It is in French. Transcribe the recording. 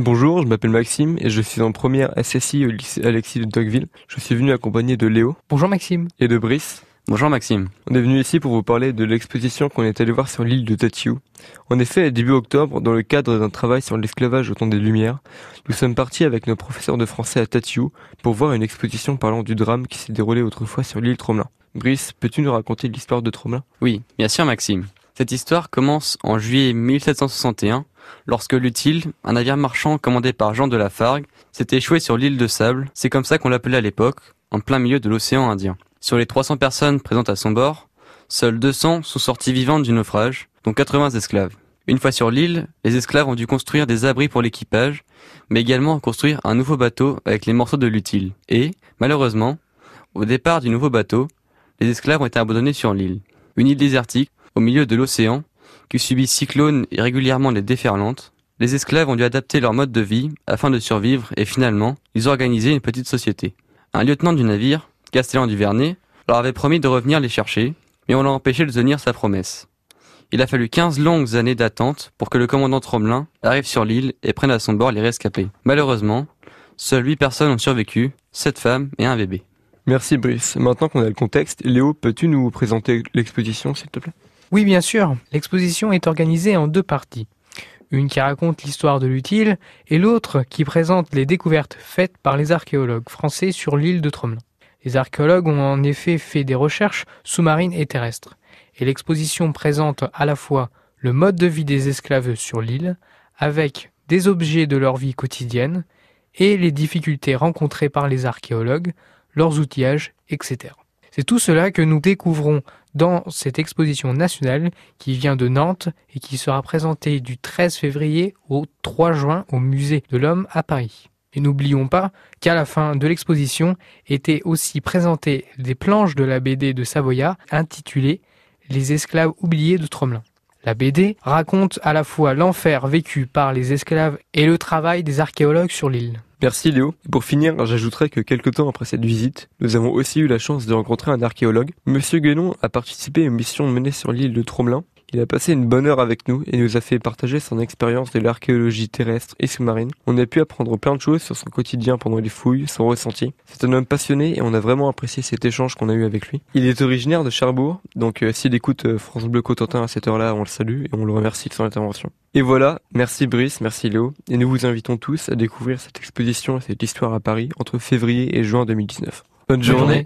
Bonjour, je m'appelle Maxime et je suis en première SSI au lycée Alexis de Tocqueville. Je suis venu accompagné de Léo. Bonjour Maxime. Et de Brice. Bonjour Maxime. On est venu ici pour vous parler de l'exposition qu'on est allé voir sur l'île de Tatiou. En effet, début octobre, dans le cadre d'un travail sur l'esclavage au temps des Lumières, nous sommes partis avec nos professeurs de français à Tatiou pour voir une exposition parlant du drame qui s'est déroulé autrefois sur l'île Tromelin. Brice, peux-tu nous raconter l'histoire de Tromelin? Oui, bien sûr Maxime. Cette histoire commence en juillet 1761 lorsque l'Utile, un navire marchand commandé par Jean de la Fargue, s'est échoué sur l'île de Sable, c'est comme ça qu'on l'appelait à l'époque, en plein milieu de l'océan Indien. Sur les 300 personnes présentes à son bord, seules 200 sont sorties vivantes du naufrage, dont 80 esclaves. Une fois sur l'île, les esclaves ont dû construire des abris pour l'équipage, mais également construire un nouveau bateau avec les morceaux de l'utile. Et, malheureusement, au départ du nouveau bateau, les esclaves ont été abandonnés sur l'île. Une île désertique, au milieu de l'océan, qui subit cyclones et régulièrement les déferlantes, les esclaves ont dû adapter leur mode de vie afin de survivre et finalement, ils ont organisé une petite société. Un lieutenant du navire, Castellan du leur avait promis de revenir les chercher, mais on l'a empêché de tenir sa promesse. Il a fallu 15 longues années d'attente pour que le commandant Tromelin arrive sur l'île et prenne à son bord les rescapés. Malheureusement, seules 8 personnes ont survécu, 7 femmes et un bébé. Merci Brice. Maintenant qu'on a le contexte, Léo, peux-tu nous présenter l'exposition s'il te plaît? Oui, bien sûr. L'exposition est organisée en deux parties. Une qui raconte l'histoire de l'utile et l'autre qui présente les découvertes faites par les archéologues français sur l'île de Tromelin. Les archéologues ont en effet fait des recherches sous-marines et terrestres. Et l'exposition présente à la fois le mode de vie des esclaves sur l'île, avec des objets de leur vie quotidienne, et les difficultés rencontrées par les archéologues leurs outillages, etc. C'est tout cela que nous découvrons dans cette exposition nationale qui vient de Nantes et qui sera présentée du 13 février au 3 juin au musée de l'homme à Paris. Et n'oublions pas qu'à la fin de l'exposition étaient aussi présentées des planches de la BD de Savoya intitulée Les esclaves oubliés de Tromelin. La BD raconte à la fois l'enfer vécu par les esclaves et le travail des archéologues sur l'île. Merci Léo. Pour finir, j'ajouterai que quelques temps après cette visite, nous avons aussi eu la chance de rencontrer un archéologue. Monsieur Guénon a participé à une mission menée sur l'île de Tromelin il a passé une bonne heure avec nous et nous a fait partager son expérience de l'archéologie terrestre et sous-marine. On a pu apprendre plein de choses sur son quotidien pendant les fouilles, son ressenti. C'est un homme passionné et on a vraiment apprécié cet échange qu'on a eu avec lui. Il est originaire de Cherbourg, donc euh, s'il écoute euh, France Bleu Cotentin à cette heure-là, on le salue et on le remercie de son intervention. Et voilà, merci Brice, merci Léo, et nous vous invitons tous à découvrir cette exposition et cette histoire à Paris entre février et juin 2019. Bonne journée.